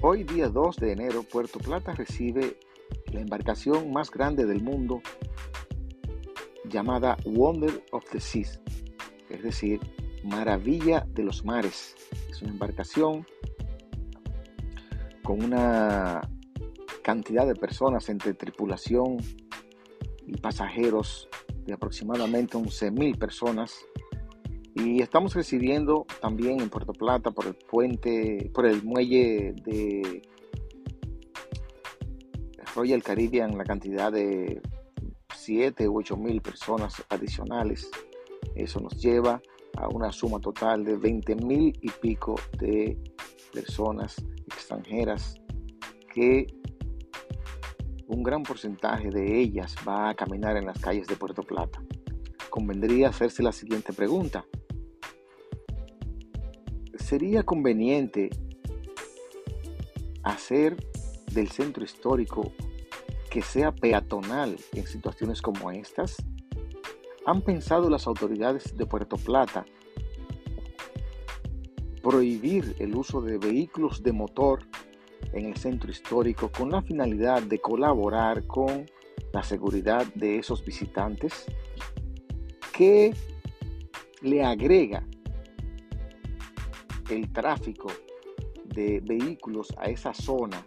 Hoy, día 2 de enero, Puerto Plata recibe la embarcación más grande del mundo llamada Wonder of the Seas, es decir, Maravilla de los Mares. Es una embarcación con una cantidad de personas entre tripulación y pasajeros de aproximadamente 11.000 personas. Y estamos recibiendo también en Puerto Plata por el puente, por el muelle de Royal Caribbean la cantidad de 7 u 8 mil personas adicionales. Eso nos lleva a una suma total de 20 mil y pico de personas extranjeras que un gran porcentaje de ellas va a caminar en las calles de Puerto Plata. Convendría hacerse la siguiente pregunta. ¿Sería conveniente hacer del centro histórico que sea peatonal en situaciones como estas? ¿Han pensado las autoridades de Puerto Plata prohibir el uso de vehículos de motor en el centro histórico con la finalidad de colaborar con la seguridad de esos visitantes? ¿Qué le agrega el tráfico de vehículos a esa zona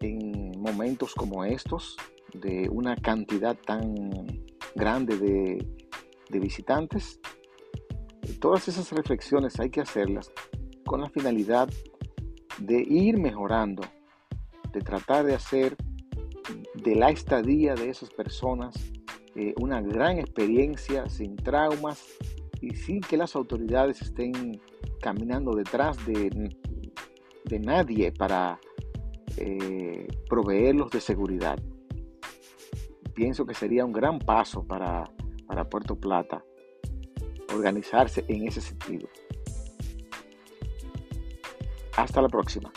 en momentos como estos, de una cantidad tan grande de, visitantes, todas esas reflexiones hay que hacerlas con la finalidad de ir mejorando, de tratar de hacer de la estadía de esas personas eh, una gran experiencia sin traumas y sin que las autoridades estén caminando detrás de, de nadie para eh, proveerlos de seguridad. Pienso que sería un gran paso para, para Puerto Plata organizarse en ese sentido. Hasta la próxima.